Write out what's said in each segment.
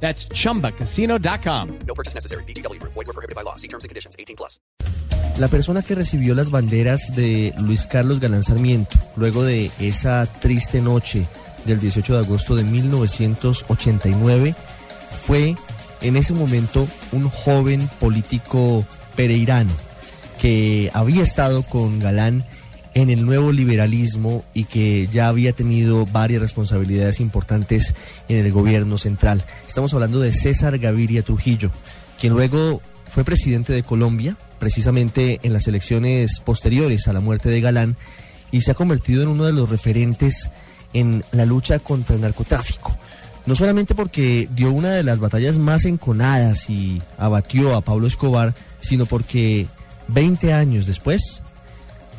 That's chumbacasino.com. No purchase necessary. BGW. Void were prohibited by law. See terms and conditions. 18 plus. La persona que recibió las banderas de Luis Carlos Galán Sarmiento luego de esa triste noche del 18 de agosto de 1989 fue en ese momento un joven político pereirano que había estado con Galán en el nuevo liberalismo y que ya había tenido varias responsabilidades importantes en el gobierno central. Estamos hablando de César Gaviria Trujillo, quien luego fue presidente de Colombia, precisamente en las elecciones posteriores a la muerte de Galán, y se ha convertido en uno de los referentes en la lucha contra el narcotráfico. No solamente porque dio una de las batallas más enconadas y abatió a Pablo Escobar, sino porque 20 años después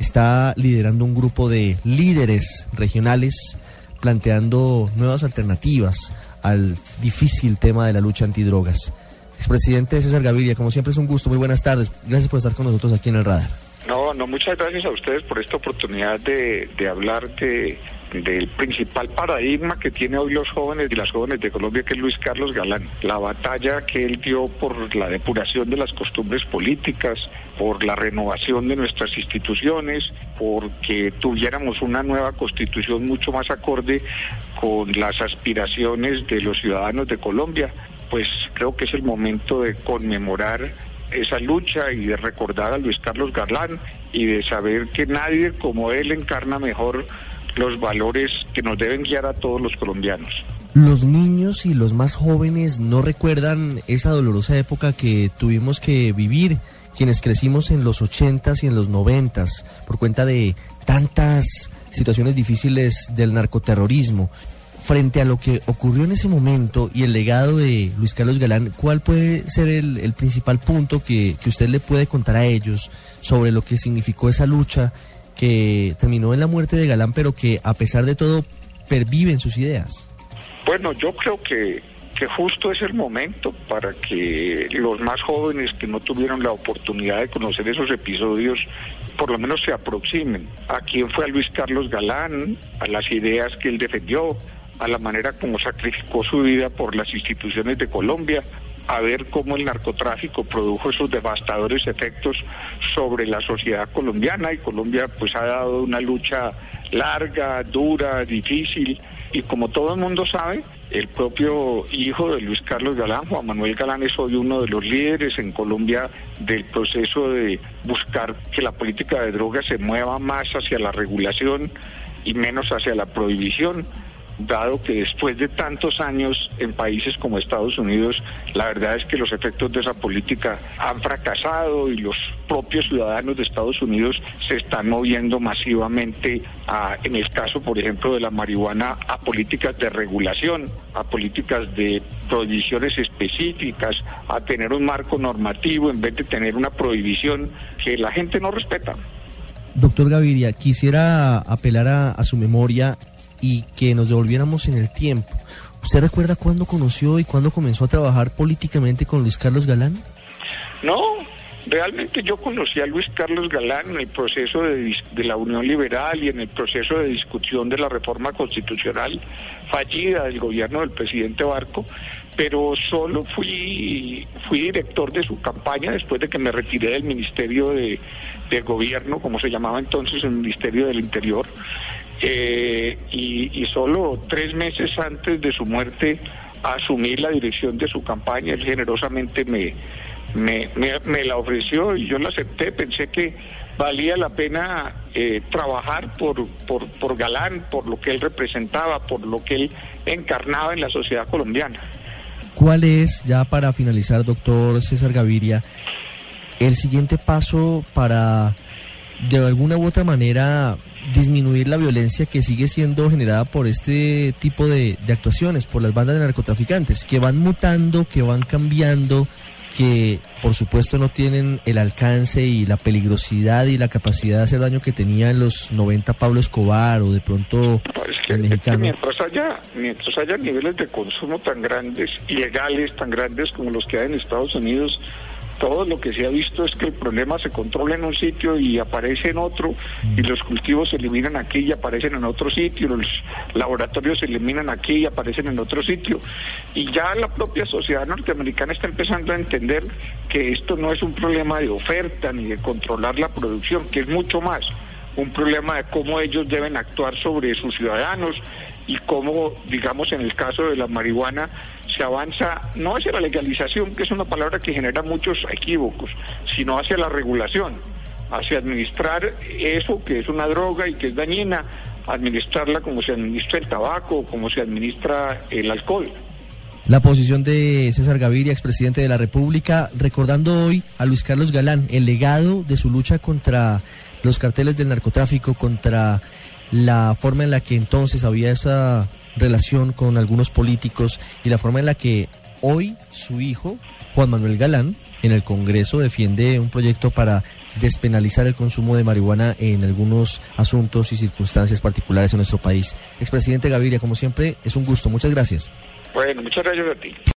está liderando un grupo de líderes regionales planteando nuevas alternativas al difícil tema de la lucha antidrogas. Expresidente César Gaviria, como siempre es un gusto, muy buenas tardes. Gracias por estar con nosotros aquí en el radar. No, no, muchas gracias a ustedes por esta oportunidad de, de hablar de, del principal paradigma que tiene hoy los jóvenes y las jóvenes de Colombia, que es Luis Carlos Galán. La batalla que él dio por la depuración de las costumbres políticas, por la renovación de nuestras instituciones, porque tuviéramos una nueva constitución mucho más acorde con las aspiraciones de los ciudadanos de Colombia, pues creo que es el momento de conmemorar esa lucha y de recordar a Luis Carlos Galán y de saber que nadie como él encarna mejor los valores que nos deben guiar a todos los colombianos. Los niños y los más jóvenes no recuerdan esa dolorosa época que tuvimos que vivir quienes crecimos en los 80s y en los 90s por cuenta de tantas situaciones difíciles del narcoterrorismo. Frente a lo que ocurrió en ese momento y el legado de Luis Carlos Galán, ¿cuál puede ser el, el principal punto que, que usted le puede contar a ellos sobre lo que significó esa lucha que terminó en la muerte de Galán, pero que a pesar de todo perviven sus ideas? Bueno, yo creo que, que justo es el momento para que los más jóvenes que no tuvieron la oportunidad de conocer esos episodios por lo menos se aproximen a quién fue a Luis Carlos Galán, a las ideas que él defendió, a la manera como sacrificó su vida por las instituciones de Colombia, a ver cómo el narcotráfico produjo esos devastadores efectos sobre la sociedad colombiana. Y Colombia pues ha dado una lucha larga, dura, difícil. Y como todo el mundo sabe, el propio hijo de Luis Carlos Galán, Juan Manuel Galán, es hoy uno de los líderes en Colombia del proceso de buscar que la política de drogas se mueva más hacia la regulación y menos hacia la prohibición dado que después de tantos años en países como Estados Unidos, la verdad es que los efectos de esa política han fracasado y los propios ciudadanos de Estados Unidos se están moviendo masivamente, a, en el caso, por ejemplo, de la marihuana, a políticas de regulación, a políticas de prohibiciones específicas, a tener un marco normativo en vez de tener una prohibición que la gente no respeta. Doctor Gaviria, quisiera apelar a, a su memoria y que nos devolviéramos en el tiempo. ¿Usted recuerda cuándo conoció y cuándo comenzó a trabajar políticamente con Luis Carlos Galán? No, realmente yo conocí a Luis Carlos Galán en el proceso de, de, la Unión Liberal y en el proceso de discusión de la reforma constitucional fallida del gobierno del presidente Barco, pero solo fui, fui director de su campaña después de que me retiré del Ministerio de, de Gobierno, como se llamaba entonces el Ministerio del Interior. Eh, y, solo tres meses antes de su muerte asumí la dirección de su campaña. Él generosamente me, me, me, me la ofreció y yo la acepté. Pensé que valía la pena eh, trabajar por, por, por Galán, por lo que él representaba, por lo que él encarnaba en la sociedad colombiana. ¿Cuál es, ya para finalizar, doctor César Gaviria, el siguiente paso para de alguna u otra manera disminuir la violencia que sigue siendo generada por este tipo de, de, actuaciones, por las bandas de narcotraficantes, que van mutando, que van cambiando, que por supuesto no tienen el alcance y la peligrosidad y la capacidad de hacer daño que tenía en los 90 Pablo Escobar o de pronto Es que, el es que mexicano. mientras haya mientras haya niveles de consumo tan grandes, ilegales tan grandes como los que hay en Estados Unidos, todo lo que se ha visto es que el problema se controla en un sitio y aparece en otro, y los cultivos se eliminan aquí y aparecen en otro sitio, los laboratorios se eliminan aquí y aparecen en otro sitio. Y ya la propia sociedad norteamericana está empezando a entender que esto no es un problema de oferta ni de controlar la producción, que es mucho más un problema de cómo ellos deben actuar sobre sus ciudadanos y cómo, digamos, en el caso de la marihuana, se avanza no hacia la legalización, que es una palabra que genera muchos equívocos, sino hacia la regulación, hacia administrar eso que es una droga y que es dañina, administrarla como se administra el tabaco, como se administra el alcohol. La posición de César Gaviria, expresidente de la República, recordando hoy a Luis Carlos Galán, el legado de su lucha contra los carteles del narcotráfico, contra la forma en la que entonces había esa relación con algunos políticos y la forma en la que hoy su hijo, Juan Manuel Galán, en el Congreso defiende un proyecto para despenalizar el consumo de marihuana en algunos asuntos y circunstancias particulares en nuestro país. Expresidente Gaviria, como siempre, es un gusto. Muchas gracias. Bueno, muchas gracias a ti.